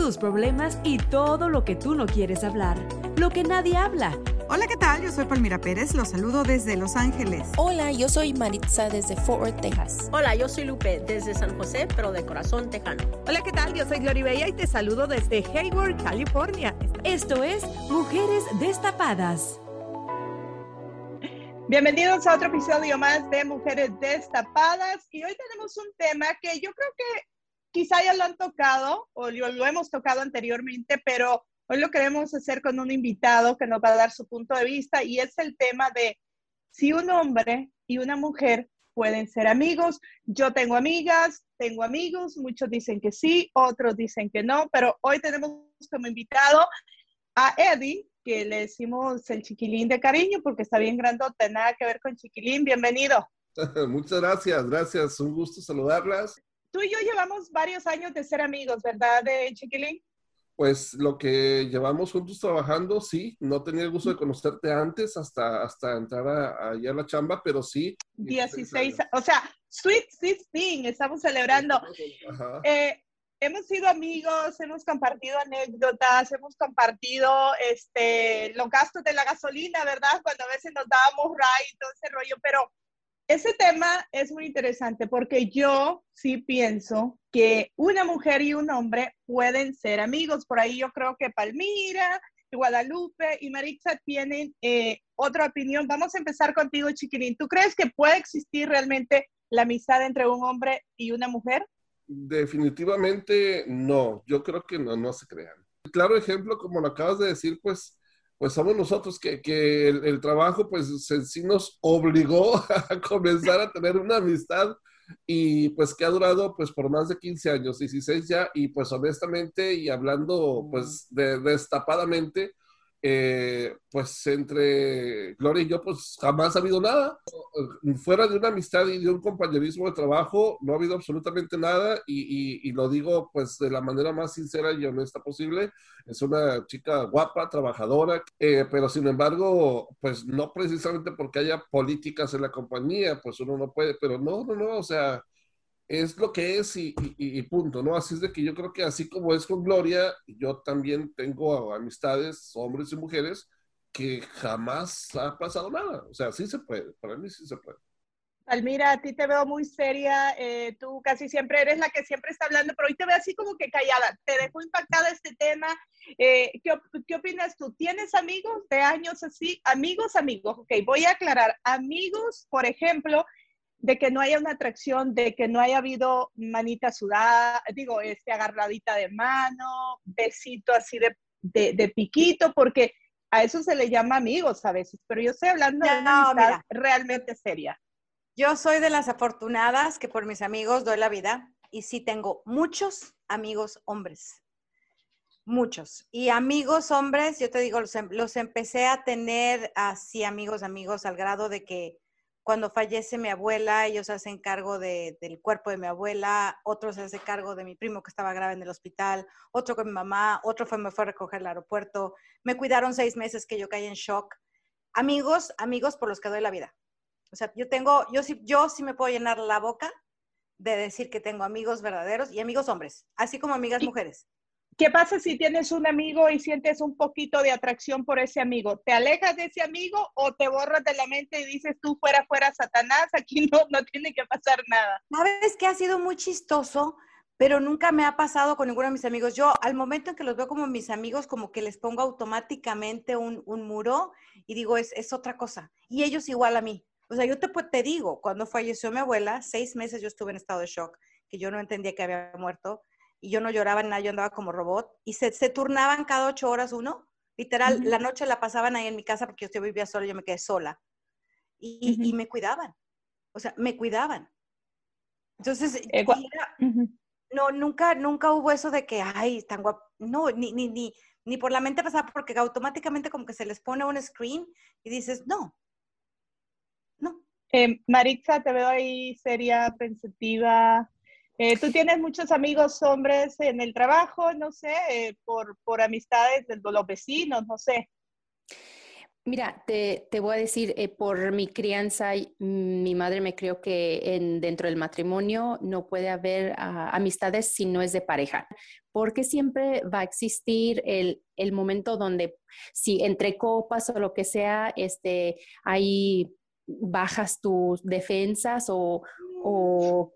tus problemas y todo lo que tú no quieres hablar, lo que nadie habla. Hola, ¿qué tal? Yo soy Palmira Pérez, los saludo desde Los Ángeles. Hola, yo soy Maritza desde Fort Worth, Texas. Hola, yo soy Lupe desde San José, pero de corazón tejano. Hola, ¿qué tal? Yo soy Gloria Bella y te saludo desde Hayward, California. Esto es Mujeres Destapadas. Bienvenidos a otro episodio más de Mujeres Destapadas y hoy tenemos un tema que yo creo que quizá ya lo han tocado o lo, hemos tocado anteriormente, pero hoy lo queremos hacer con un invitado que nos va a dar su punto de vista y es el tema de si un hombre y una mujer pueden ser amigos. Yo tengo amigas, tengo amigos, muchos dicen que sí, otros dicen que no, pero hoy tenemos como invitado a Eddie, que le decimos el chiquilín de cariño porque está bien grandote, nada que ver con chiquilín. Bienvenido. Muchas gracias, gracias, un gusto saludarlas. Tú y yo llevamos varios años de ser amigos, ¿verdad, de chiquilín? Pues lo que llevamos juntos trabajando, sí, no tenía el gusto de conocerte antes hasta, hasta entrar a, allá a la chamba, pero sí. 16, o sea, Sweet 16, estamos celebrando. Eh, hemos sido amigos, hemos compartido anécdotas, hemos compartido este, los gastos de la gasolina, ¿verdad? Cuando a veces nos dábamos ride y todo ese rollo, pero ese tema es muy interesante porque yo sí pienso que una mujer y un hombre pueden ser amigos. Por ahí yo creo que Palmira, Guadalupe y Maritza tienen eh, otra opinión. Vamos a empezar contigo, Chiquilín. ¿Tú crees que puede existir realmente la amistad entre un hombre y una mujer? Definitivamente no. Yo creo que no, no se crean. Claro ejemplo, como lo acabas de decir, pues pues somos nosotros que, que el, el, trabajo pues sí nos obligó a comenzar a tener una amistad y pues que ha durado pues por más de 15 años, 16 ya, y pues honestamente y hablando pues de, destapadamente, eh, pues entre Gloria y yo, pues jamás ha habido nada. Fuera de una amistad y de un compañerismo de trabajo, no ha habido absolutamente nada y, lo digo pues de la manera más sincera y honesta posible. Es una chica guapa, trabajadora, eh, pero sin embargo, pues no precisamente porque haya políticas en la compañía, pues uno no puede, pero no, no, no, o sea, es lo que es y, punto, ¿no? Así es de que yo creo que así como es con Gloria, yo también tengo amistades, hombres y mujeres, que jamás ha pasado nada. O sea, sí se puede, para mí sí se puede. Palmira, a ti te veo muy seria, eh, tú casi siempre eres la que siempre está hablando, pero hoy te veo así como que callada. ¿Te dejó impactada este tema? Eh, ¿qué, ¿qué, opinas tú? ¿Tienes amigos de años así? Amigos, amigos. Ok, voy a aclarar. Amigos, por ejemplo, de que no haya una atracción, de que no haya habido manita sudada, digo, este, agarradita de mano, besito así de, de, de, piquito, porque a eso se le llama amigos a veces, pero yo estoy hablando no, de una amistad mira, realmente seria. Yo soy de las afortunadas que por mis amigos doy la vida y sí tengo muchos amigos hombres, muchos. Y amigos hombres, yo te digo, los, los empecé a tener así amigos, amigos, al grado de que cuando fallece mi abuela, ellos se hacen cargo de, del cuerpo de mi abuela, otro se hace cargo de mi primo que estaba grave en el hospital, otro con mi mamá, otro fue, me fue a recoger al aeropuerto, me cuidaron seis meses que yo caí en shock. Amigos, amigos por los que doy la vida. O sea, yo tengo, yo sí, yo sí me puedo llenar la boca de decir que tengo amigos verdaderos y amigos hombres, así como amigas mujeres. ¿Qué pasa si tienes un amigo y sientes un poquito de atracción por ese amigo? ¿Te alejas de ese amigo o te borras de la mente y dices tú fuera, fuera, Satanás, aquí no, no tiene que pasar nada? ¿Sabes que ha sido muy chistoso? Pero nunca me ha pasado con ninguno de mis amigos. Yo al momento en que los veo como mis amigos, como que les pongo automáticamente un, un muro y digo, es, es, otra cosa. Y ellos igual a mí. O sea, yo te, te digo, cuando falleció mi abuela, seis meses yo estuve en estado de shock, que yo no entendía que había muerto y yo no lloraba nada, yo andaba como robot y se, se turnaban cada ocho horas uno. Literal, la noche la pasaban ahí en mi casa porque yo vivía sola, yo me quedé sola. Y, y me cuidaban. O sea, me cuidaban. Entonces, eh, no, nunca, nunca hubo eso de que, ay, tan guapo. No, ni, ni, ni, ni por la mente pasaba porque automáticamente como que se les pone un screen y dices, no, no. Eh, Maritza, te veo ahí seria, pensativa. Eh, ¿Tú tienes muchos amigos hombres en el trabajo, no sé, eh, por, por, amistades de los vecinos, no sé? Mira, te, te voy a decir, eh, por mi crianza, mi madre me crió que en, dentro del matrimonio no puede haber uh, amistades si no es de pareja, porque siempre va a existir el, el momento donde si entre copas o lo que sea, este, ahí bajas tus defensas o, o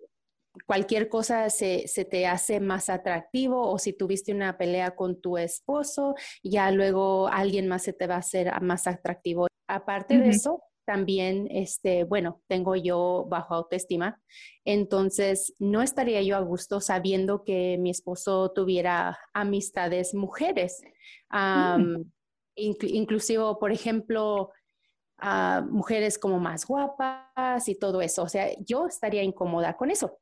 cualquier cosa se, se, te hace más atractivo o si tuviste una pelea con tu esposo, ya luego alguien más se te va a hacer más atractivo. Aparte de eso, también, este, bueno, tengo yo bajo autoestima, entonces no estaría yo a gusto sabiendo que mi esposo tuviera amistades mujeres. Mm. inclusive, por ejemplo, mujeres como más guapas y todo eso. O sea, yo estaría incómoda con eso.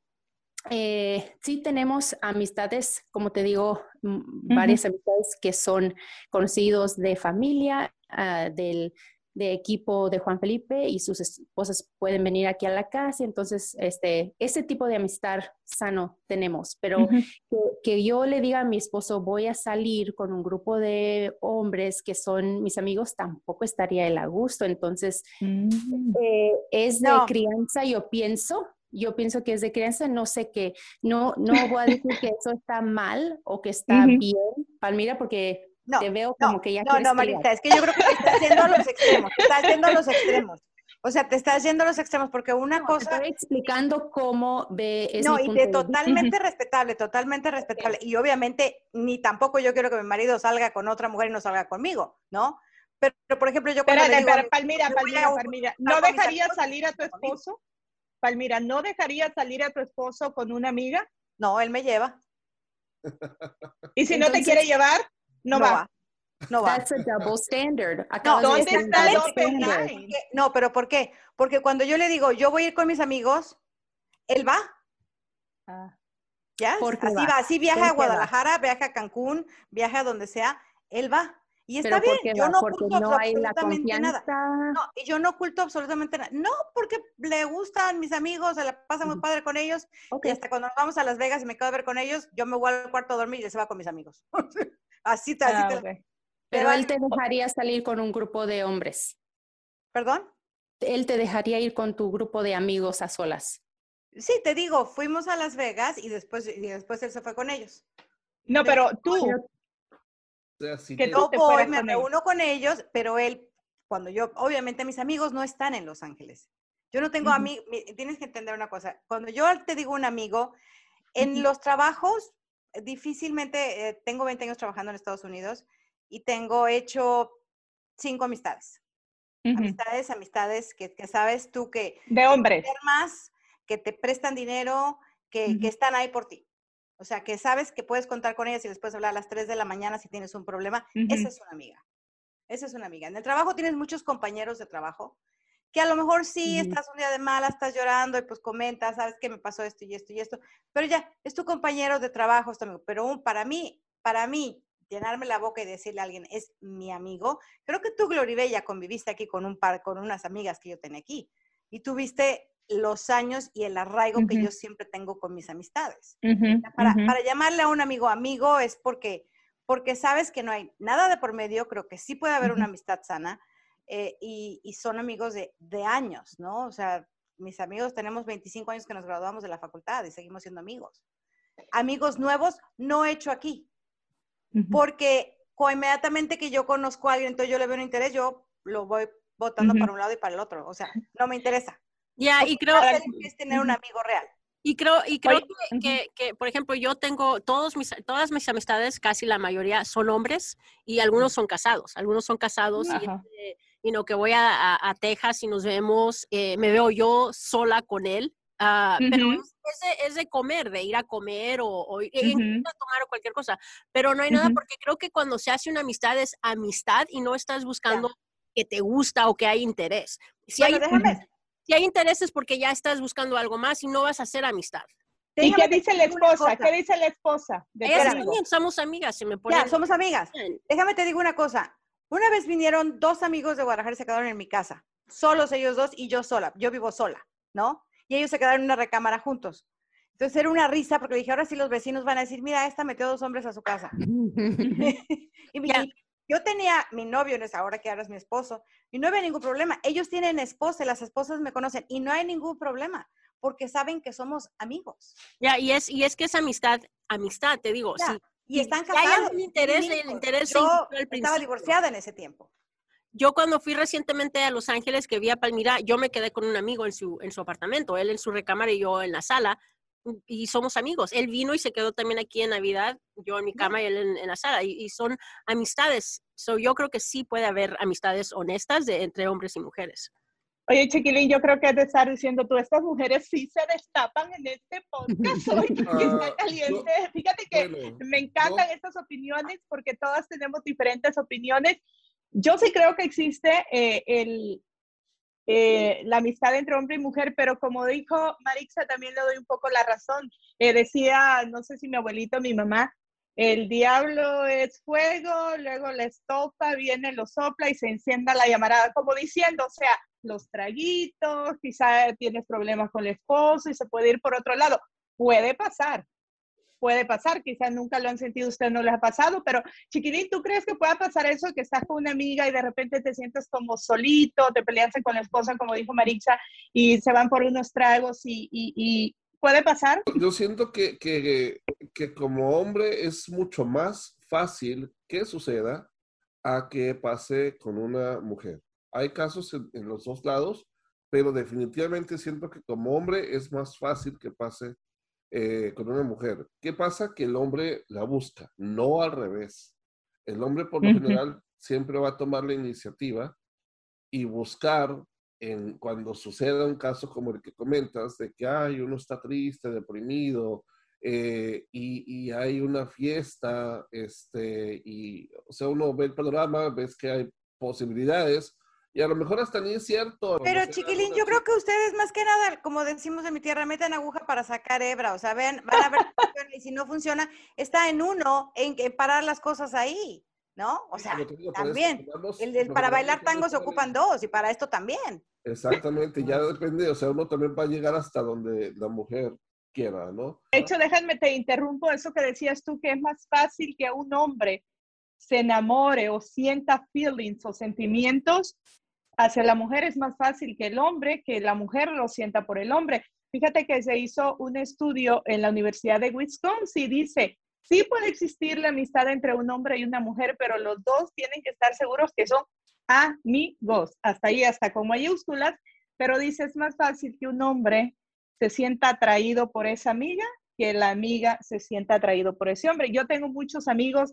Eh, sí tenemos amistades, como te digo, varias amistades que son conocidos de familia, uh, del de equipo de Juan Felipe y sus esposas pueden venir aquí a la casa. Entonces, este, ese tipo de amistad sano tenemos, pero que, yo le diga a mi esposo, voy a salir con un grupo de hombres que son mis amigos, tampoco estaría él a gusto. Entonces, mm. eh, es de crianza, yo pienso, yo pienso que es de crianza, no sé qué, no, no voy a decir que eso está mal o que está bien, Palmira, porque no, te veo como que ya No, no, Marita, es que yo creo que te estás yendo a los extremos, te estás yendo a los extremos. O sea, te estás yendo a los extremos porque una cosa... Estoy explicando cómo ve... Es no, y de totalmente respetable, totalmente respetable. Y obviamente ni tampoco yo quiero que mi marido salga con otra mujer y no salga conmigo, ¿no? Pero, por ejemplo, yo cuando Espérate, digo, Palmira, Palmira, Palmira, ¿no dejarías salir a tu esposo? Palmira, ¿no dejarías salir a tu esposo con una amiga? No, él me lleva. ¿Y si no te quiere llevar? No, va. No va. That's a double standard. No, ¿Dónde está el standard? No, pero ¿por qué? Porque cuando yo le digo, yo voy a ir con mis amigos, él va. Ah. ¿Ya? Así va? así viaja a Guadalajara, viaja a Cancún, viaja a donde sea, él va. Y está bien, yo no oculto absolutamente nada. No, y yo no oculto absolutamente nada. No, porque le gustan mis amigos, se la pasa muy padre con ellos. Y hasta cuando nos vamos a Las Vegas y me quedo a ver con ellos, yo me voy al cuarto a dormir y se va con mis amigos. así, así ah, Pero él te dejaría salir con un grupo de hombres. ¿Perdón? Él te dejaría ir con tu grupo de amigos a solas. Sí, te digo, fuimos a Las Vegas y después, y después él se fue con ellos. No, pero tú, que no voy, me reúno con ellos, pero él, cuando yo, obviamente mis amigos no están en Los Ángeles. Yo no tengo amigos, tienes que entender una cosa, cuando yo te digo un amigo, en los trabajos, difícilmente, eh, tengo 20 años trabajando en Estados Unidos y tengo hecho cinco amistades. Amistades, amistades que, que, sabes tú que... De hombres. Más, que te prestan dinero, que, que están ahí por ti. O sea, que sabes que puedes contar con ellas y les puedes hablar a las 3 de la mañana si tienes un problema. Esa es una amiga. Esa es una amiga. En el trabajo tienes muchos compañeros de trabajo que a lo mejor sí estás un día de mala, estás llorando y pues comentas, sabes que me pasó esto y esto y esto, pero ya, es tu compañero de trabajo, es amigo. Pero para mí, para mí, llenarme la boca y decirle a alguien, es mi amigo, creo que tú, Gloribella, conviviste aquí con un par, con unas amigas que yo tenía aquí y tuviste los años y el arraigo que yo siempre tengo con mis amistades. para, para, llamarle a un amigo amigo es porque, porque sabes que no hay nada de por medio, creo que sí puede haber una amistad sana eh, y, y, son amigos de, de, años, ¿no? O sea, mis amigos tenemos 25 años que nos graduamos de la facultad y seguimos siendo amigos. Amigos nuevos no he hecho aquí. porque inmediatamente que yo conozco a alguien, entonces yo le veo un interés, yo lo voy votando para un lado y para el otro. O sea, no me interesa. Ya, y creo que es tener un amigo real. Y creo, y creo que, que, por ejemplo, yo tengo todos mis, todas mis amistades, casi la mayoría son hombres y algunos son casados. Algunos son casados y, y no, que voy a, a, Texas y nos vemos, eh, me veo yo sola con él. Uh, Pero es, de, es, de, comer, de ir a comer o, o ir a tomar o cualquier cosa. Pero no hay nada porque creo que cuando se hace una amistad es amistad y no estás buscando que te gusta o que hay interés. Si hay, déjame, si hay interés es porque ya estás buscando algo más y no vas a hacer amistad. ¿Y qué dice la esposa? ¿Qué dice la esposa? Ellas también somos amigas, si me ponen... Ya, somos amigas. Déjame te digo una cosa. Una vez vinieron dos amigos de Guadalajara y se quedaron en mi casa. Solos ellos dos y yo sola. Yo vivo sola, ¿no? Y ellos se quedaron en una recámara juntos. Entonces era una risa porque dije, ahora sí los vecinos van a decir, mira, esta metió dos hombres a su casa. y, yo tenía mi novio en esa hora que ahora es mi esposo y no había ningún problema. Ellos tienen esposa y las esposas me conocen y no hay ningún problema porque saben que somos amigos. Ya, y es, y es que es amistad, amistad, te digo. Sí, y están casados. Hay interés, el interés yo estaba divorciada en ese tiempo. Yo cuando fui recientemente a Los Ángeles, que vi a Palmira, yo me quedé con un amigo en su, en su apartamento, él en su recámara y yo en la sala y somos amigos. Él vino y se quedó también aquí en Navidad, yo en mi cama y él en, la sala, y, son amistades. So, yo creo que sí puede haber amistades honestas de, entre hombres y mujeres. Oye, Chiquilín, yo creo que has de estar diciendo tú, estas mujeres sí se destapan en este podcast hoy porque está ah, caliente. Fíjate que me encantan estas opiniones porque todas tenemos diferentes opiniones. Yo sí creo que existe eh, el, eh, la amistad entre hombre y mujer, pero como dijo Marixa, también le doy un poco la razón. Eh, decía, no sé si mi abuelito mi mamá, el diablo es fuego, luego la estopa, viene, lo sopla y se encienda la llamarada, como diciendo, o sea, los traguitos, quizá tienes problemas con el esposo y se puede ir por otro lado. Puede pasar, puede pasar, quizás nunca lo han sentido, usted no les ha pasado, pero chiquitín, ¿tú crees que pueda pasar eso, que estás con una amiga y de repente te sientes como solito, te peleas con la esposa, como dijo Marixa, y se van por unos tragos y, puede pasar? Yo siento que, que, que como hombre es mucho más fácil que suceda a que pase con una mujer. Hay casos en, los dos lados, pero definitivamente siento que como hombre es más fácil que pase eh, con una mujer. ¿Qué pasa? Que el hombre la busca, no al revés. El hombre por lo general siempre va a tomar la iniciativa y buscar en, cuando suceda un caso como el que comentas, de que hay uno está triste, deprimido, eh, y, y, hay una fiesta, este, y, o sea, uno ve el panorama, ves que hay posibilidades, y a lo mejor hasta ni es cierto. Pero chiquilín, yo creo que ustedes más que nada, como decimos en mi tierra, meten aguja para sacar hebra, o sea, ven, van a ver y si no funciona, está en uno en parar las cosas ahí, ¿no? O sea, también, el, para bailar tango se ocupan dos y para esto también. Exactamente, ya depende, o sea, uno también va a llegar hasta donde la mujer quiera, ¿no? De hecho, déjame, te interrumpo eso que decías tú, que es más fácil que un hombre se enamore o sienta feelings o sentimientos hacia la mujer es más fácil que el hombre, que la mujer lo sienta por el hombre. Fíjate que se hizo un estudio en la Universidad de Wisconsin y dice, sí puede existir la amistad entre un hombre y una mujer, pero los dos tienen que estar seguros que son amigos, hasta ahí, hasta con mayúsculas, pero dice, es más fácil que un hombre se sienta atraído por esa amiga que la amiga se sienta atraído por ese hombre. Yo tengo muchos amigos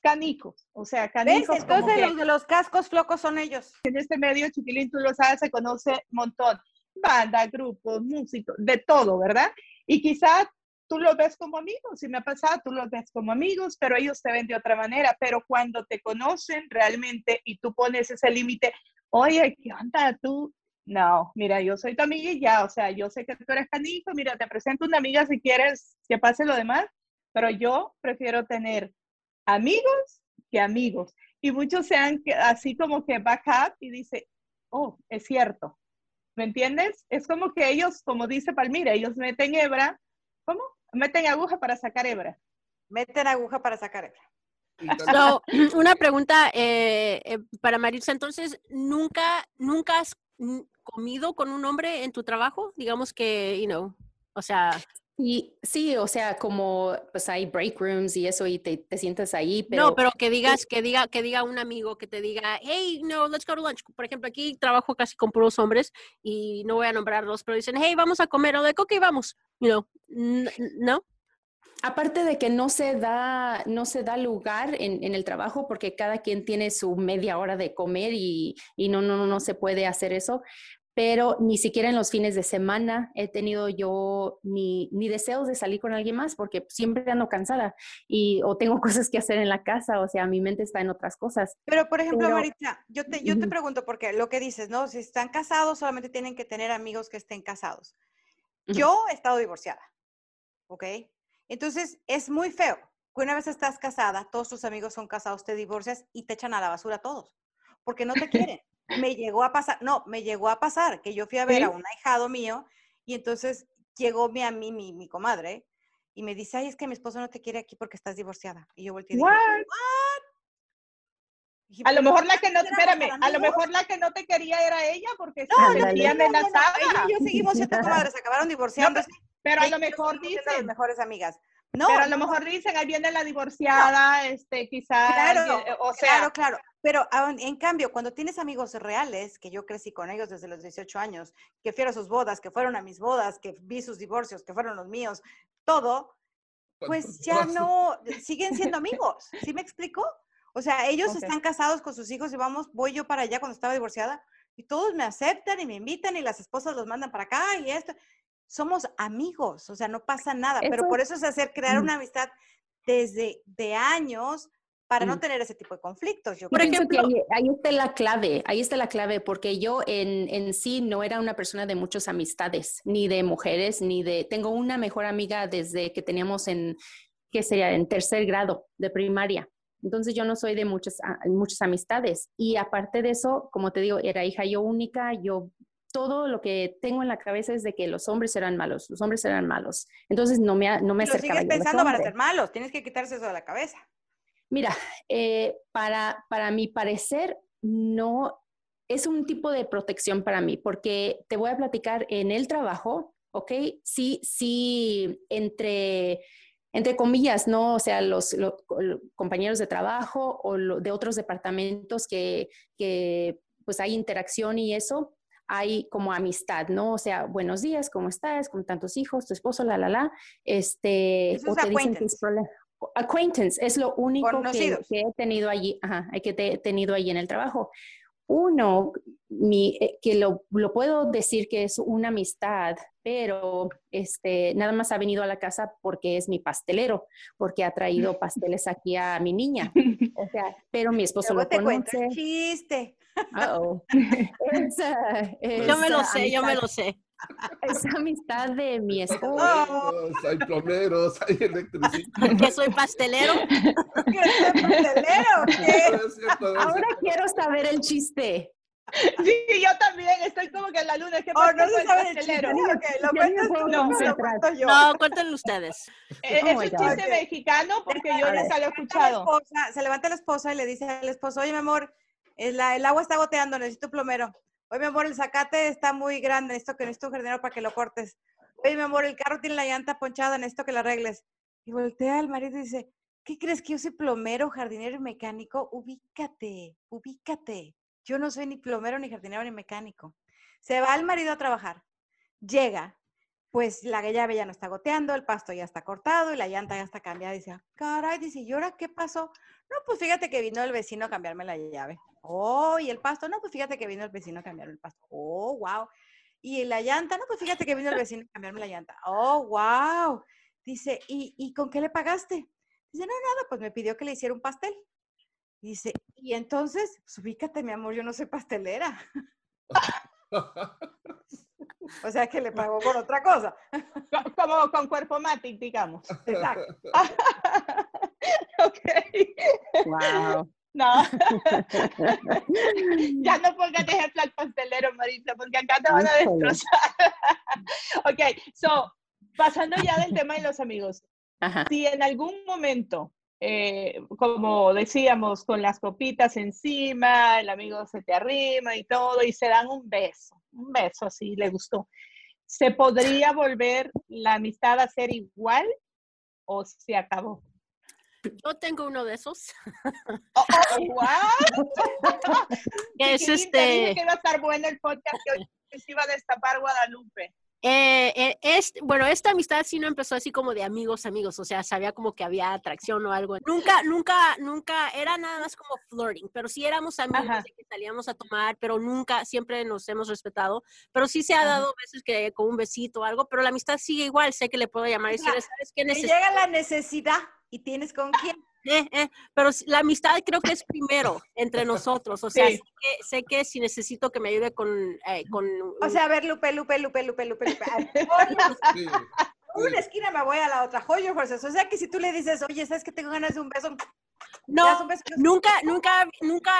canicos, o sea, canicos. Entonces los de los cascos flocos son ellos. En este medio, Chiquilín, tú lo sabes, se conoce un montón. Banda, grupos, músicos, de todo, ¿verdad? Y quizás tú los ves como amigos, si me ha pasado, tú los ves como amigos, pero ellos te ven de otra manera. Pero cuando te conocen realmente y tú pones ese límite, oye, ¿qué onda tú? No, mira, yo soy tu amiga y ya, o sea, yo sé que tú eres canico, mira, te presento una amiga si quieres que pase lo demás, pero yo prefiero tener amigos que amigos. Y muchos sean así como que back up y dice, oh, es cierto. ¿Me entiendes? Es como que ellos, como dice Palmira, ellos meten hebra, ¿cómo? Meten aguja para sacar hebra. Meten aguja para sacar hebra. una pregunta eh, eh, para Maritza. Entonces, ¿nunca, ¿nunca has comido con un hombre en tu trabajo? Digamos que, you know, o sea... Y sí, o sea, como pues hay break rooms y eso y te, te sientas ahí, pero... No, pero que digas, que diga, que diga un amigo que te diga, hey, no, let's go to lunch. Por ejemplo, aquí trabajo casi con puros hombres y no voy a nombrarlos, pero dicen, hey, vamos a comer, o de, ok, vamos, you know, ¿no? Aparte de que no se da, no se da lugar en, en, el trabajo porque cada quien tiene su media hora de comer y, y no, no, no se puede hacer eso, pero ni siquiera en los fines de semana he tenido yo ni, ni deseos de salir con alguien más porque siempre ando cansada y o tengo cosas que hacer en la casa, o sea, mi mente está en otras cosas. Pero, por ejemplo, Maritza, yo te, yo te pregunto, porque lo que dices, ¿no? Si están casados, solamente tienen que tener amigos que estén casados. Yo he estado divorciada, ¿ok? Entonces, es muy feo que una vez estás casada, todos tus amigos son casados, te divorcias y te echan a la basura todos, porque no te quieren me llegó a pasar, no, me llegó a pasar que yo fui a ver a un ahijado mío y entonces llegó mi, a mí, mi, mi comadre y me dice, ay, es que mi esposo no te quiere aquí porque estás divorciada. Y yo volteé y dije, a lo mejor la que no, espérame, a lo mejor la que no te quería era ella porque no, se sentía amenazada. No, yo seguimos siendo comadres, acabaron divorciando. pero, a lo mejor dicen. mejores amigas. No, pero a lo mejor dicen, ahí viene la divorciada, este, quizás, claro, o sea. Claro, claro. Pero en cambio, cuando tienes amigos reales, que yo crecí con ellos desde los 18 años, que fui a sus bodas, que fueron a mis bodas, que vi sus divorcios, que fueron los míos, todo, pues ya no, siguen siendo amigos. ¿Sí me explico? O sea, ellos están casados con sus hijos y vamos, voy yo para allá cuando estaba divorciada y todos me aceptan y me invitan y las esposas los mandan para acá y esto. Somos amigos, o sea, no pasa nada, pero por eso es hacer, crear una amistad desde de años para no mm. tener ese tipo de conflictos. Yo Por ejemplo, ahí, está la clave, ahí está la clave, porque yo en, en, sí no era una persona de muchas amistades, ni de mujeres, ni de... Tengo una mejor amiga desde que teníamos en, ¿qué sería? En tercer grado de primaria. Entonces yo no soy de muchas, muchas amistades. Y aparte de eso, como te digo, era hija yo única, yo todo lo que tengo en la cabeza es de que los hombres eran malos, los hombres eran malos. Entonces no me, no me acercaba. Lo sigues pensando para ser malos, tienes que quitarse eso de la cabeza. Mira, eh, para, para mi parecer, no es un tipo de protección para mí, porque te voy a platicar en el trabajo, ¿ok? Sí, sí, entre, entre comillas, ¿no? O sea, los, compañeros de trabajo o de otros departamentos que, que pues hay interacción y eso, hay como amistad, ¿no? O sea, buenos días, ¿cómo estás? ¿Con tantos hijos? ¿Tu esposo? La, la, la. Este, o te dicen acquaintance es lo único que, he tenido allí, ajá, que he tenido allí en el trabajo. Uno, mi, eh, que lo, lo, puedo decir que es una amistad, pero este, nada más ha venido a la casa porque es mi pastelero, porque ha traído pasteles aquí a mi niña. O sea, pero mi esposo lo te conoce. chiste. Uh -oh. yo me lo sé, yo me lo sé. Es amistad de mi esposo. Hay plomeros, hay electricistas. ¿Que soy pastelero? ¿Que soy pastelero? ¿Qué? Ahora quiero saber el chiste. Sí, yo también estoy como que en la luna. Es que oh, no se sabe el chiste. Okay, lo cuento yo. No, cuéntenlo ustedes. Eh, es un chiste mexicano porque yo nunca lo he escuchado. se levanta la esposa y le dice al esposo, oye, mi amor, el, el agua está goteando, necesito plomero. Oye, mi amor, el zacate está muy grande, esto que necesito un jardinero para que lo cortes. Oye, mi amor, el carro tiene la llanta ponchada, esto que la arregles. Y voltea al marido y dice, ¿qué crees que yo soy plomero, jardinero y mecánico? Ubícate, ubícate. Yo no soy ni plomero, ni jardinero, ni mecánico. Se va el marido a trabajar, llega, pues la llave ya no está goteando, el pasto ya está cortado y la llanta ya está cambiada. dice, ah, caray, dice, ¿y ahora qué pasó? No, pues fíjate que vino el vecino a cambiarme la llave. Oh, y el pasto, no, pues fíjate que vino el vecino a cambiarme el pasto. Oh, wow. Y la llanta, no, pues fíjate que vino el vecino a cambiarme la llanta. Oh, wow. Dice, ¿y, ¿y con qué le pagaste? Dice, no, nada, pues me pidió que le hiciera un pastel. Dice, y entonces, pues ubícate, mi amor, yo no soy pastelera. o sea que le pagó por otra cosa. Como con cuerpo matic, digamos. Exacto. ok. Wow. No. ya no pongas de ejemplo al pastelero, Marisa, porque acá te van a destrozar. ok, so, pasando ya del tema de los amigos. Si en algún momento, eh, como decíamos, con las copitas encima, el amigo se te arrima y todo, y se dan un beso, un beso así, le gustó. ¿se podría volver la amistad a ser igual o se acabó? Yo tengo uno de esos. Oh, oh, es este. que iba a estar bueno el podcast que hoy se iba a destapar Guadalupe. Eh, eh, es, bueno, esta amistad sí no empezó así como de amigos, amigos, o sea, sabía como que había atracción o algo. Nunca, nunca, nunca, era nada más como flirting, pero sí éramos amigos que salíamos a tomar, pero nunca, siempre nos hemos respetado, pero sí se ha dado veces que con un besito o algo, pero la amistad sigue igual, sé que le puedo llamar y decirle, ¿sabes qué necesitas? llega la necesidad y tienes con quién. Eh, eh, pero la amistad creo que es primero entre nosotros. O sea, sé, que, si necesito que me ayude con... Eh, con o sea, a ver, Lupe, Lupe, Lupe, Lupe, Lupe, Lupe. Una esquina me voy a la otra. Joyo, O sea, que si tú le dices, oye, ¿sabes que tengo ganas de un beso? No, nunca, nunca, nunca,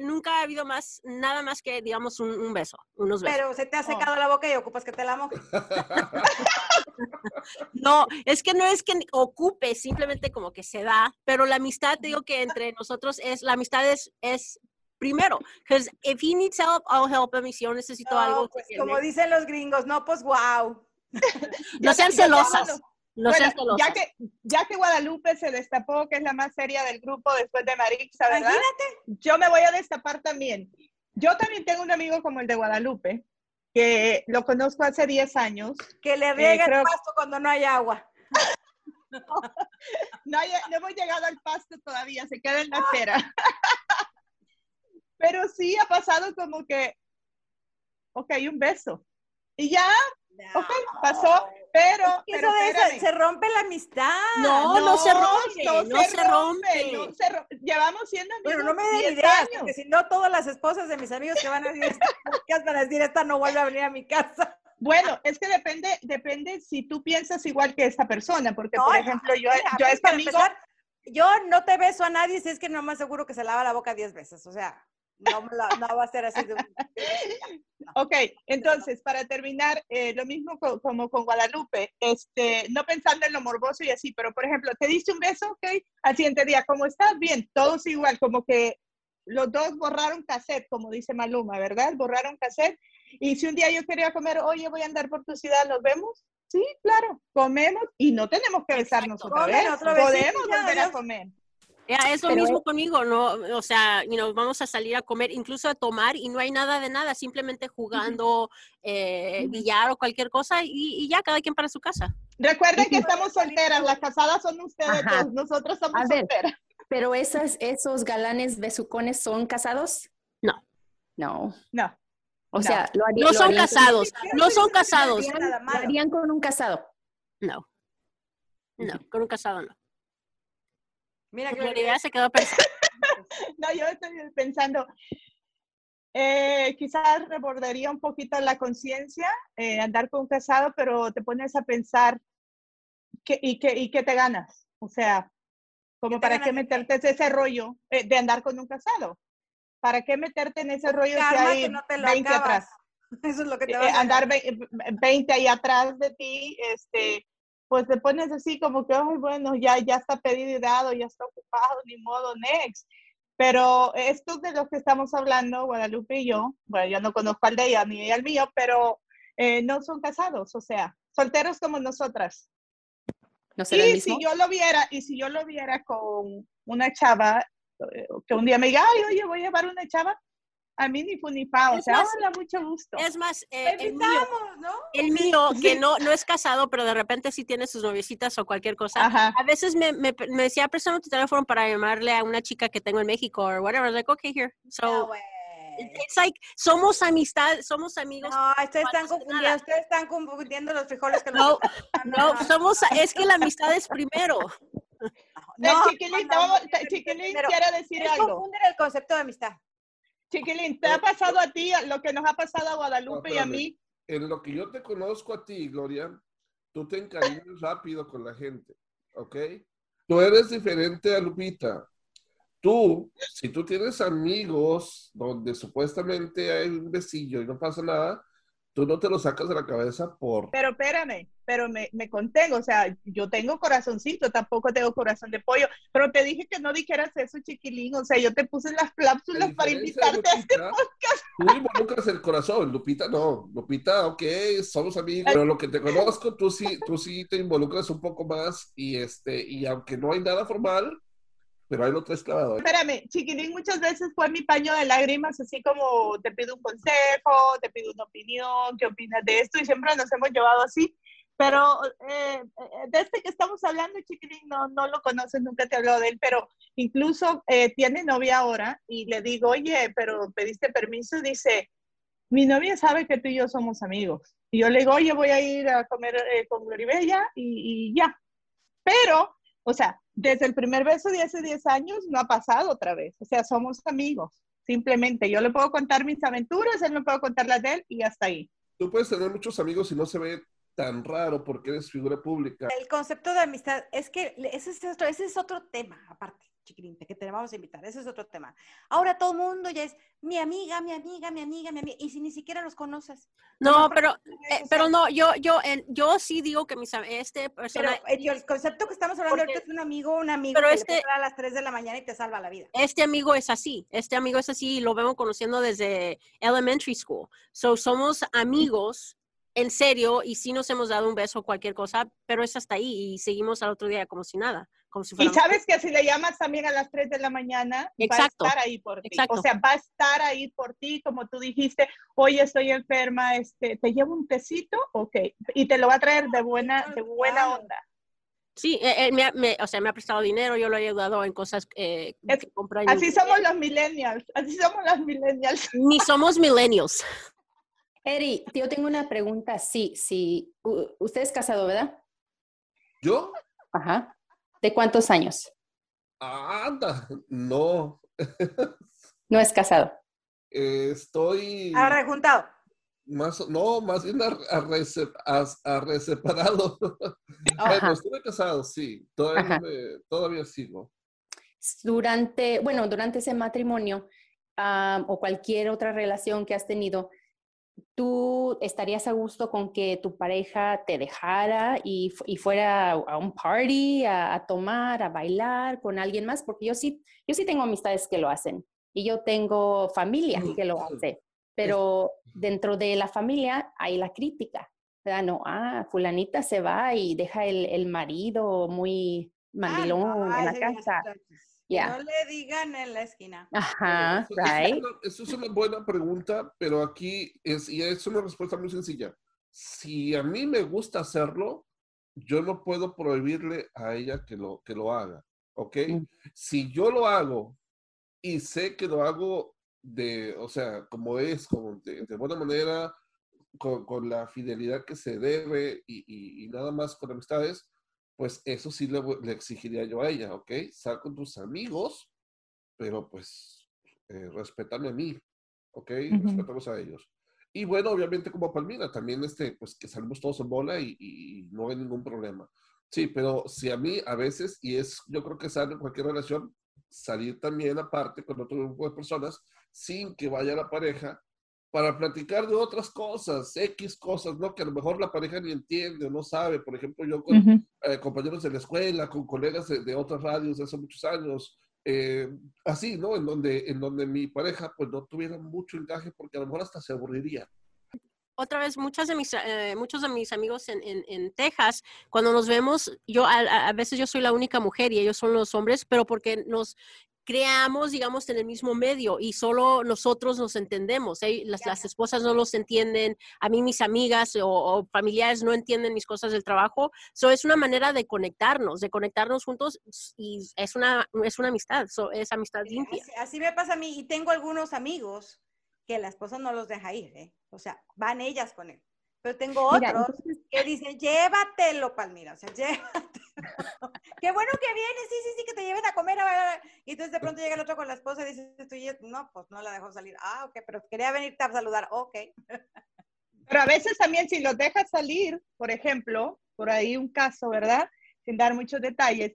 nunca ha habido más, nada más que, digamos, un, beso, unos besos. Pero se te ha secado la boca y ocupas que te la moje. no, es que no es que ocupe, simplemente como que se da, pero la amistad, digo que entre nosotros es, la amistad es, es primero, because if he needs help, I'll help him, y si yo necesito algo. Pues, como dicen los gringos, no, pues wow. no sean celosas. No bueno, ya que, ya que Guadalupe se destapó, que es la más seria del grupo después de Marixa, ¿verdad? Imagínate. Yo me voy a destapar también. Yo también tengo un amigo como el de Guadalupe, que lo conozco hace 10 años. Que le riega el pasto cuando no hay agua. no, no, hemos llegado al pasto todavía, se queda en la acera. Pero sí ha pasado como que, ok, un beso. Y ya, ok, pasó, pero, pero se rompe la amistad. No, no, se rompe, no, se, rompe, No se rompe. Llevamos siendo amigos Pero no me den ideas, porque si no, todas las esposas de mis amigos que van a decir, van a decir, esta no vuelve a venir a mi casa. Bueno, es que depende, depende si tú piensas igual que esta persona, porque por ejemplo, yo, yo a este amigo... yo no te beso a nadie si es que no más seguro que se lava la boca diez veces, o sea no, no, va a ser así. De Ok, entonces, para terminar, eh, lo mismo como con Guadalupe, este, no pensando en lo morboso y así, pero por ejemplo, te diste un beso, ok, al siguiente día, ¿cómo estás? Bien, todos igual, como que los dos borraron cassette, como dice Maluma, ¿verdad? Borraron cassette. Y si un día yo quería comer, oye, voy a andar por tu ciudad, ¿nos vemos? Sí, claro, comemos y no tenemos que besarnos otra vez. Podemos volver a comer es lo mismo conmigo, ¿no? O sea, you vamos a salir a comer, incluso a tomar y no hay nada de nada, simplemente jugando eh, billar o cualquier cosa y, ya cada quien para su casa. Recuerden que estamos solteras, las casadas son ustedes, nosotros somos solteras. pero esas, esos galanes besucones son casados? No. No. No. O sea, lo harían, no son casados, no son casados. ¿Lo harían con un casado? No. No, con un casado no. Mira, Gloria se quedó pensando. no, yo estoy pensando, eh, quizás rebordaría un poquito la conciencia, eh, andar con un casado, pero te pones a pensar, ¿qué, y, qué, ¿y qué te ganas? O sea, como para qué meterte en ese rollo eh, de andar con un casado. ¿Para qué meterte en ese rollo si hay no te lo 20 atrás? Eso es lo que te va a Andar 20 ahí atrás de ti, este, pues te pones así como que, ay, bueno, ya, ya está pedido y dado, ya está ocupado, ni modo, next. Pero estos de los que estamos hablando, Guadalupe y yo, bueno, yo no conozco al de ella ni al mío, pero eh, no son casados, o sea, solteros como nosotras. ¿No y si yo lo viera, y si yo lo viera con una chava, eh, que un día me diga, ay, oye, voy a llevar una chava, a mí ni fu ni pa, o sea, hola, mucho gusto. Es más, eh, el, mío, ¿no? el mío, que no, no es casado, pero de repente sí tiene sus noviecitas o cualquier cosa, a veces me, me, me decía, préstame tu teléfono para llamarle a una chica que tengo en México o whatever, like, okay, here. So, it's like, somos amistad, somos amigos. No, ustedes están confundiendo, ustedes están confundiendo los frijoles que no, no, no, somos, es que la amistad es primero. No, Chiquilín, Chiquilín quiere decir algo. Confunden el concepto de amistad. Chiquilín, ¿te ha pasado a ti lo que nos ha pasado a Guadalupe y a mí? En lo que yo te conozco a ti, Gloria, tú te encariñas rápido con la gente, ¿ok? Tú eres diferente a Lupita. Tú, si tú tienes amigos donde supuestamente hay un besillo y no pasa nada, tú no te lo sacas de la cabeza por... Pero espérame, pero me, me, contengo, o sea, yo tengo corazoncito, tampoco tengo corazón de pollo, pero te dije que no dijeras eso, chiquilín, o sea, yo te puse las cláusulas para invitarte a este podcast. Tú involucras el corazón, Lupita no, Lupita, ok, somos amigos, pero lo que te conozco, tú sí, tú sí te involucras un poco más y este, y aunque no hay nada formal, pero hay otro esclavador. Espérame, chiquilín muchas veces fue mi paño de lágrimas, así como te pido un consejo, te pido una opinión, ¿qué opinas de esto? Y siempre nos hemos llevado así. Pero eh, desde este que estamos hablando, chiquilín, no, no lo conoces, nunca te hablado de él, pero incluso eh, tiene novia ahora y le digo, oye, pero pediste permiso dice, mi novia sabe que tú y yo somos amigos. Y yo le digo, oye, voy a ir a comer eh, con Gloribella y, y ya. Pero, o sea, desde el primer beso de hace 10 años no ha pasado otra vez. O sea, somos amigos. Simplemente yo le puedo contar mis aventuras, él me puede contar las de él y hasta ahí. Tú puedes tener muchos amigos y no se ve tan raro porque eres figura pública. El concepto de amistad es que ese es otro, ese es otro tema aparte chiquilinte, que te vamos a invitar. Ese es otro tema. Ahora todo el mundo ya es mi amiga, mi amiga, mi amiga, mi amiga, y si ni siquiera los conoces. No, pero, eh, pero no, yo, yo, yo sí digo que mis, este persona... Pero el concepto que estamos hablando ahorita es un amigo, un amigo pero que este, a las 3 de la mañana y te salva la vida. Este amigo es así, este amigo es así, y lo vemos conociendo desde elementary school. So, somos amigos en serio y sí nos hemos dado un beso o cualquier cosa, pero es hasta ahí y seguimos al otro día como si nada. Como si y sabes que si le llamas también a las 3 de la mañana, exacto, va a estar ahí por ti. O sea, va a estar ahí por ti, como tú dijiste, oye, estoy enferma, este, ¿te llevo un tecito? Ok. Y te lo va a traer de buena, de buena onda. Sí, él me, o sea, me ha prestado dinero, yo lo he ayudado en cosas eh, que compran. Así somos los millennials, así somos los millennials. Ni somos millennials. Eri, yo tengo una pregunta. Sí, sí. Usted es casado, ¿verdad? ¿Yo? Ajá. ¿De cuántos años? Anda, no. no es casado. estoy. ¿Ha rejuntado? Más, no, más bien a, reseparado. bueno, estuve casado, sí. Todavía, todavía sigo. Durante, bueno, durante ese matrimonio ah, o cualquier otra relación que has tenido, ¿tú estarías a gusto con que tu pareja te dejara y, y fuera a un party, a, tomar, a bailar con alguien más? Porque yo sí, yo sí tengo amistades que lo hacen y yo tengo familia que lo hace, pero dentro de la familia hay la crítica. ¿verdad? No, ah, fulanita se va y deja el, el marido muy ah, mandilón en la casa. No le digan en la esquina. Ajá, right. Eso es una buena pregunta, pero aquí es, y es una respuesta muy sencilla. Si a mí me gusta hacerlo, yo no puedo prohibirle a ella que lo, que lo haga, ¿ok? Mm. Si yo lo hago y sé que lo hago de, o sea, como es, como de, buena manera, con, con, la fidelidad que se debe y, y, nada más con amistades, pues eso sí le, exigiría yo a ella, ¿ok? Sal con tus amigos, pero pues eh, respétame a mí, ¿ok? Respetamos a ellos. Y bueno, obviamente como Palmira, también este, pues que salimos todos en bola y, no hay ningún problema. Sí, pero si a mí a veces, y es, yo creo que sale en cualquier relación, salir también aparte con otro grupo de personas sin que vaya la pareja para platicar de otras cosas, X cosas, ¿no? Que a lo mejor la pareja ni entiende o no sabe. Por ejemplo, yo con eh, compañeros de la escuela, con colegas de, otras radios de hace muchos años, eh, así, ¿no? En donde, en donde mi pareja pues no tuviera mucho encaje porque a lo mejor hasta se aburriría. Otra vez, muchas de mis, eh, muchos de mis amigos en, en, en, Texas, cuando nos vemos, yo a, a, veces yo soy la única mujer y ellos son los hombres, pero porque nos creamos, digamos, en el mismo medio y solo nosotros nos entendemos. ¿eh? Las, las, esposas no los entienden, a mí mis amigas o, familiares no entienden mis cosas del trabajo. So, es una manera de conectarnos, de conectarnos juntos y es una, es una amistad, es amistad limpia. Así, me pasa a mí y tengo algunos amigos que la esposa no los deja ir, ¿eh? o sea, van ellas con él. Pero tengo otros que dicen, llévatelo, Palmira, o sea, llévatelo. Qué bueno que viene, sí, sí, sí, que te lleven a comer. Y entonces de pronto llega el otro con la esposa y dice, no, pues no la dejó salir. Ah, ok, pero quería venirte a saludar. Ok. Pero a veces también si los dejas salir, por ejemplo, por ahí un caso, ¿verdad? Sin dar muchos detalles,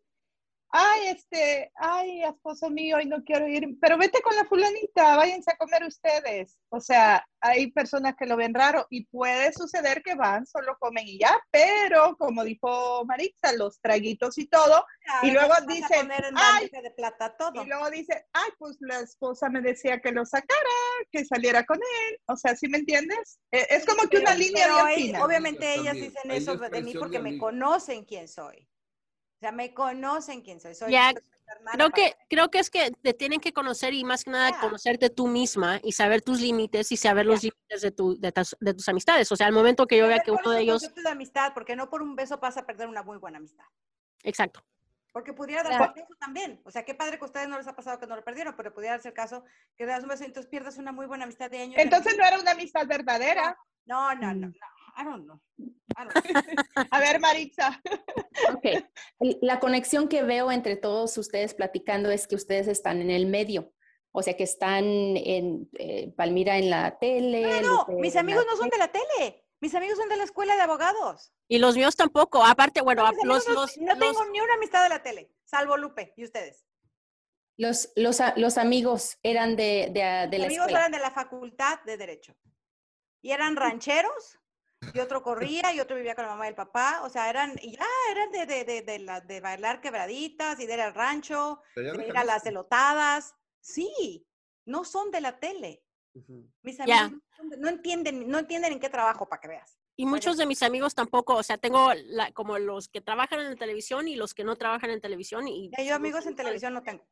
ay, este, ay, esposo mío, y no quiero ir, pero vete con la fulanita, váyanse a comer ustedes. O sea, hay personas que lo ven raro y puede suceder que van, solo comen y ya, pero como dijo Maritza, los traguitos y todo, y luego dicen, ay, de plata todo. y luego dice, ay, pues la esposa me decía que lo sacara, que saliera con él. O sea, ¿sí me entiendes? E, Es como que una línea bien fina. Obviamente ellas dicen eso de mí porque de me conocen quién soy. O sea, me conocen quién soy. soy Ya, Creo que, creo que es que te tienen que conocer y más que nada conocerte tú misma y saber tus límites y saber los límites de, tu, de, tus, de tus amistades. O sea, al momento que yo vea que uno de el ellos... de amistad, porque no por un beso vas a perder una muy buena amistad. Exacto. Porque pudiera Claro. darse el caso también. O sea, qué padre que a ustedes no les ha pasado que no lo perdieron, pero pudiera darse el caso que das un beso y entonces pierdas una muy buena amistad de años. de Entonces no era una amistad verdadera. No, no, no, no. I don't know. I don't know. A ver, Maritza. Ok. La conexión que veo entre todos ustedes platicando es que ustedes están en el medio. O sea, que están en eh, Palmira en la tele. No, mis amigos no son de la tele. Mis amigos son de la escuela de abogados. Y los míos tampoco. Aparte, bueno, amigos los, no, los, no los- tengo ni una amistad de la tele, salvo Lupe y ustedes. Los, los, los amigos eran de, de, de Mis la amigos escuela. eran de la facultad de Derecho. Y eran rancheros, y otro corría, y otro vivía con la mamá y el papá. O sea, eran, y ya, eran de, de, de, de, la- de bailar quebraditas, y de ir al rancho, De ir a las elotadas. Sí, no son de la tele. Mis amigos no, entienden, no entienden en qué trabajo, para que veas. y muchos de mis amigos tampoco, o sea, tengo la- como los que trabajan en televisión y los que no trabajan en televisión. Y Ya, yo amigos en televisión no tengo.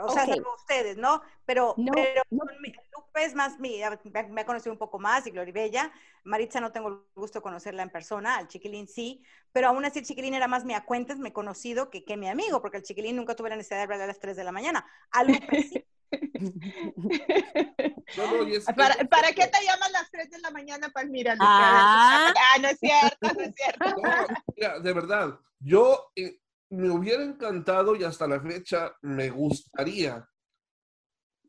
O sea, salvo ustedes, ¿no? Pero, No, pero no. mi- Lupe es más mi, me, me ha conocido un poco más y Gloribella. Maritza no tengo el gusto de conocerla en persona, al chiquilín sí, pero aún así el chiquilín era más mi acuentes, me conocido que, que mi amigo, porque el chiquilín nunca tuve la necesidad de hablarle a las 3 de la mañana. A Lupe sí. No, no, ¿Para, es- ¿Para qué te llaman a las 3 de la mañana, Palmira? Lupe? Ah. Ah, no es cierto, no es cierto. No, mira, de verdad, yo eh, me hubiera encantado y hasta la fecha me gustaría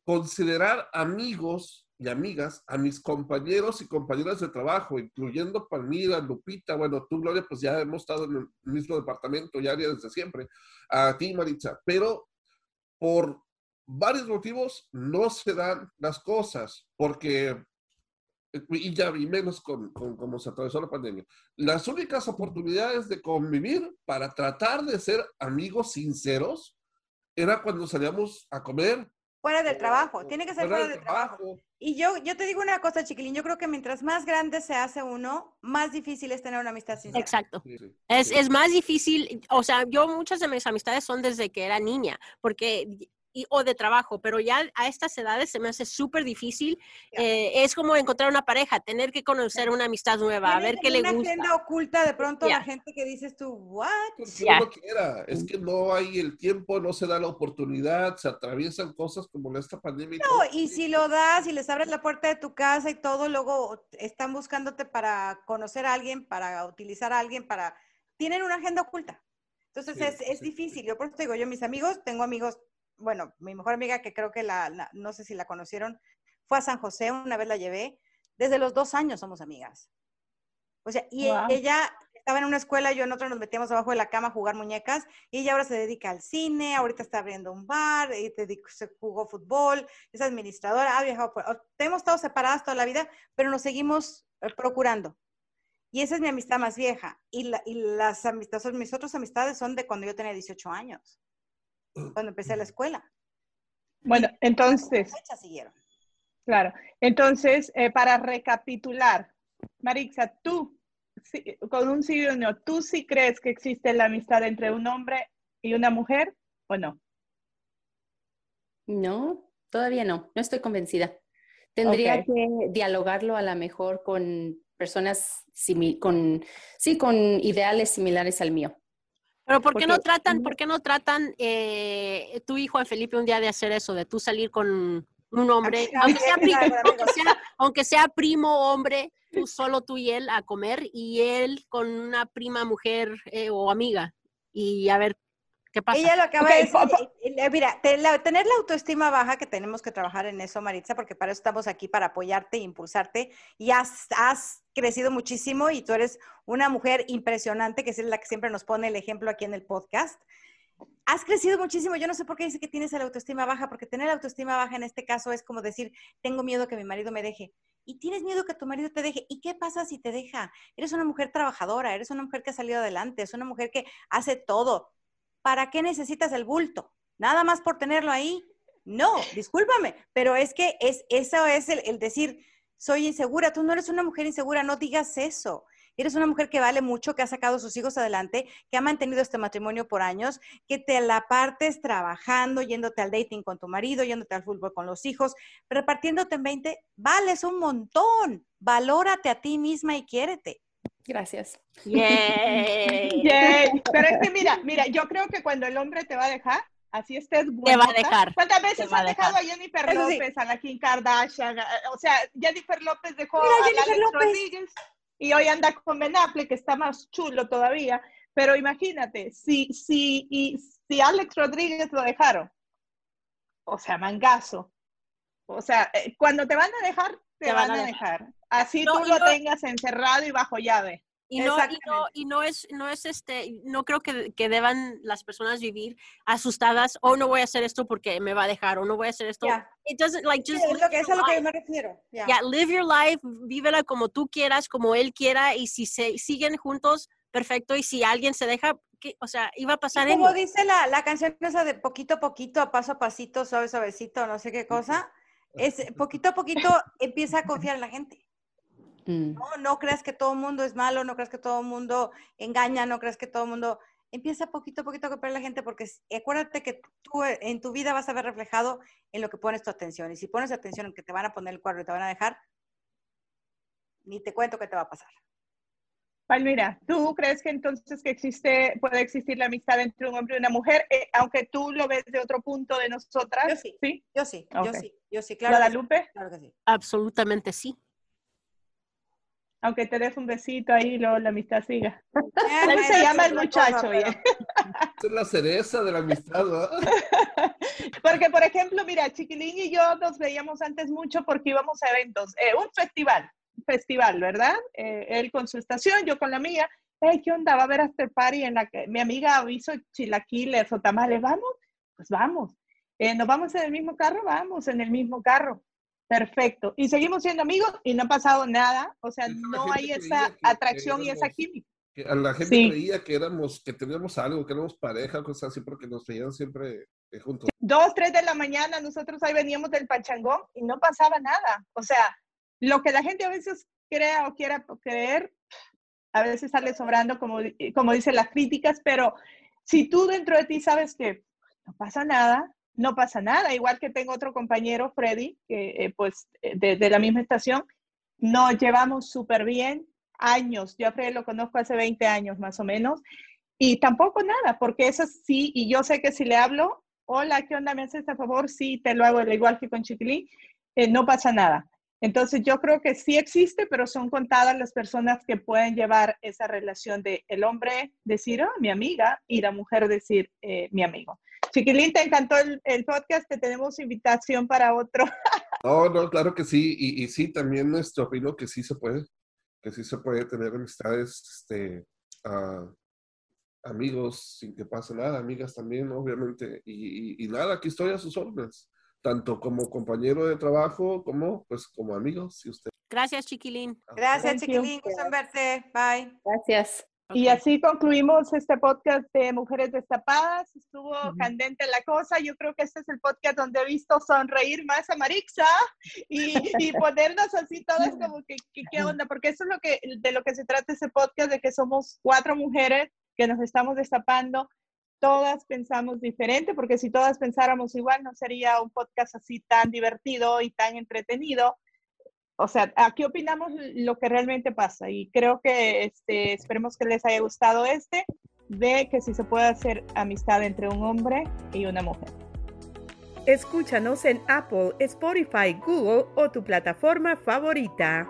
considerar amigos y amigas a mis compañeros y compañeras de trabajo, incluyendo Palmira, Lupita, bueno, tú, Gloria, pues ya hemos estado en el mismo departamento ya desde siempre, a ti, Maritza, pero por varios motivos no se dan las cosas, porque, y ya vi menos con, con cómo se atravesó la pandemia, las únicas oportunidades de convivir para tratar de ser amigos sinceros era cuando salíamos a comer. Fuera del o- trabajo, o tiene que ser fuera fuera del trabajo. Y yo, yo te digo una cosa, chiquilín, yo creo que mientras más grande se hace uno, más difícil es tener una amistad sincera. Exacto. Sí, sí, Es, sí. es más difícil, o sea, yo muchas de mis amistades son desde que era niña, porque y- o de trabajo, pero ya a estas edades se me hace súper difícil. Ya. eh, es como encontrar una pareja, tener que conocer una amistad nueva, a ver qué le una gusta. agenda oculta de pronto Ya. la gente que dices tú, ¿what? Porque Ya. uno quiera, es que no hay el tiempo, no se da la oportunidad, se atraviesan cosas como esta pandemia. y No, todo. y si lo das y les abres la puerta de tu casa y todo, luego están buscándote para conocer a alguien, para utilizar a alguien, para... Tienen una agenda oculta. Entonces Sí, es, es sí, difícil. Yo por eso te digo, yo mis amigos, tengo amigos, bueno, mi mejor amiga que creo que la, la- no sé si la conocieron, fue a San José, una vez la llevé. Desde los dos años somos amigas. O sea, y Wow. ella estaba en una escuela, yo en otra nos metíamos abajo de la cama a jugar muñecas, y ella ahora se dedica al cine, ahorita está abriendo un bar, y se jugó fútbol, es administradora, ha viajado por... Hemos estado separadas toda la vida, pero nos seguimos eh, procurando. Y esa es mi amistad más vieja. Y, la- y las amistades, mis otras amistades son de cuando yo tenía 18 años, cuando empecé la escuela. Bueno, entonces, Fecha siguieron. claro. Entonces, eh, para recapitular, Marixa, tú, con un sí o un no, ¿tú sí crees que existe la amistad entre un hombre y una mujer o no? No, todavía no, no estoy convencida. Tendría que dialogarlo a lo mejor con personas simi- con, sí, con ideales similares al mío. Pero ¿por qué no Porque- tratan, por qué no tratan eh, tu hijo Felipe un día de hacer eso, de tú salir con un hombre, Ah, aunque sea, claro, aunque sea- aunque sea primo hombre, tú solo tú y él a comer y él con una prima mujer eh, o amiga y a ver ¿Qué pasa? Ella lo acaba de decir. Mira, tener la autoestima baja, que tenemos que trabajar en eso, Maritza, porque para eso estamos aquí, para apoyarte e impulsarte. Y has, has crecido muchísimo y tú eres una mujer impresionante, que es la que siempre nos pone el ejemplo aquí en el podcast. Has crecido muchísimo. Yo no sé por qué dice que tienes la autoestima baja, porque tener la autoestima baja en este caso es como decir, tengo miedo que mi marido me deje. Y tienes miedo que tu marido te deje. ¿Y qué pasa si te deja? Eres una mujer trabajadora, eres una mujer que ha salido adelante, es una mujer que hace todo ¿para qué necesitas el bulto? ¿Nada más por tenerlo ahí? No, discúlpame, pero es que es, eso es el, el decir, soy insegura, tú no eres una mujer insegura, no digas eso. Eres una mujer que vale mucho, que ha sacado a sus hijos adelante, que ha mantenido este matrimonio por años, que te la partes trabajando, yéndote al dating con tu marido, yéndote al fútbol con los hijos, repartiéndote en 20, vales un montón. Valórate a ti misma y quiérete. Gracias. Yay. Yay. Pero es que mira, mira, yo creo que cuando el hombre te va a dejar, así estés Te va a dejar. ¿Cuántas veces han dejado a Jennifer López, a la Kim Kardashian? O sea, Jennifer López dejó a Alex Rodríguez y hoy anda con Ben Affleck, que está más chulo todavía. Pero imagínate, si, si, y, si Alex Rodríguez lo dejaron, o sea, mangazo. O sea, eh, cuando te van a dejar, te, van, a dejar. Así tú lo tengas encerrado y bajo llave. Y no, y no, es, no es este, no creo que, que, deban las personas vivir asustadas, o oh, no voy a hacer esto porque me va a dejar, o no voy a hacer esto. It doesn't, like, just es, lo que, es a lo que yo me refiero. Yeah. yeah. live your life, vívela como tú quieras, como él quiera, y si se siguen juntos, perfecto, y si alguien se deja, ¿qué? o sea, iba a pasar en Como dice la, la canción esa de poquito a poquito, a paso a pasito, suave, suavecito, no sé qué cosa, es poquito a poquito empieza a confiar en la gente. Mm. No, no creas que todo el mundo es malo, no creas que todo el mundo engaña, no creas que todo el mundo... Empieza poquito a poquito a copiar a la gente porque acuérdate que tú eh, en tu vida vas a ver reflejado en lo que pones tu atención. Y si pones atención en que te van a poner el cuadro y te van a dejar, ni te cuento qué te va a pasar. Palmira, ¿tú crees que entonces que existe, puede existir la amistad entre un hombre y una mujer, eh, aunque tú lo ves de otro punto de nosotras? Yo sí, ¿Sí? yo sí, yo sí, yo sí, claro. ¿Guadalupe? Claro que sí. Absolutamente sí aunque te des un besito ahí, luego la amistad siga. Ahí se llama el muchacho. es la cereza de la amistad, ¿no? Porque, por ejemplo, mira, Chiquilín y yo nos veíamos antes mucho porque íbamos a eventos, eh, un festival, festival, ¿verdad? Eh, él con su estación, yo con la mía. Hey, ¿qué onda? Va a haber after party en la que mi amiga hizo chilaquiles o tamales. ¿Vamos? Pues vamos. Eh, ¿Nos vamos en el mismo carro? Vamos en el mismo carro. Perfecto. Y seguimos siendo amigos y no ha pasado nada. O sea, no hay esa atracción y esa química. a la gente creía que éramos, que teníamos algo, que éramos pareja, cosas así, porque nos veían siempre eh, juntos. Dos, tres de la mañana, nosotros ahí veníamos del pachangón y no pasaba nada. O sea, lo que la gente a veces crea o quiera creer, a veces sale sobrando, como, como dicen las críticas, pero si tú dentro de ti sabes que no pasa nada, no pasa nada. Igual que tengo otro compañero, Freddy, que eh, pues eh, de, la misma estación, nos llevamos súper bien, años. Yo a Freddy lo conozco hace 20 años más o menos, y tampoco nada, porque eso sí, y yo sé que si le hablo, hola, ¿qué onda? ¿Me haces este favor? Sí, te lo hago igual que con Chiquilín, eh, no pasa nada. Entonces yo creo que sí existe, pero son contadas las personas que pueden llevar esa relación de el hombre decir, oh, mi amiga, y la mujer decir, mi amigo. Chiquilín, ¿te encantó el, podcast? Te tenemos invitación para otro. no, no, claro que sí. Y, sí, también nuestro opino que sí se puede, que sí se puede tener amistades, este, amigos sin que pase nada, amigas también, obviamente. Y, nada, aquí estoy a sus órdenes, tanto como compañero de trabajo como, pues, como amigos, si usted. Gracias, Chiquilín. Gracias, Chiquilín. Gusto en verte. Bye. Gracias. Y así concluimos este podcast de Mujeres Destapadas. Estuvo candente la cosa. Yo creo que este es el podcast donde he visto sonreír más a Marixa y, y ponernos así todas como que, ¿qué onda? Porque eso es lo que, de lo que se trata ese podcast, de que somos cuatro mujeres que nos estamos destapando. Todas pensamos diferente, porque si todas pensáramos igual, no sería un podcast así tan divertido y tan entretenido o sea, aquí opinamos lo que realmente pasa y creo que este, esperemos que les haya gustado este, de que si se puede hacer amistad entre un hombre y una mujer. Escúchanos en Apple, Spotify, Google o tu plataforma favorita.